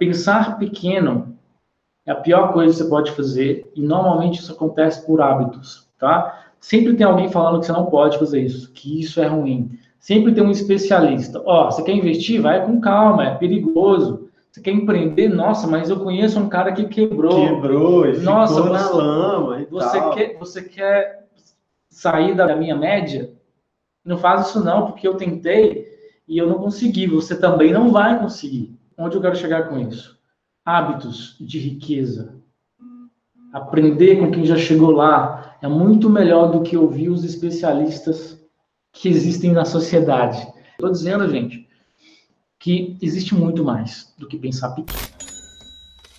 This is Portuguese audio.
pensar pequeno é a pior coisa que você pode fazer e normalmente isso acontece por hábitos, tá? Sempre tem alguém falando que você não pode fazer isso, que isso é ruim. Sempre tem um especialista. Ó, oh, você quer investir? Vai com calma, é perigoso. Você quer empreender? Nossa, mas eu conheço um cara que quebrou. Quebrou, e Nossa, ficou você, na lama e você tal. Quer, você quer sair da minha média? Não faz isso não, porque eu tentei e eu não consegui. Você também não vai conseguir. Onde eu quero chegar com isso? Hábitos de riqueza. Aprender com quem já chegou lá é muito melhor do que ouvir os especialistas que existem na sociedade. Estou dizendo, gente, que existe muito mais do que pensar pequeno.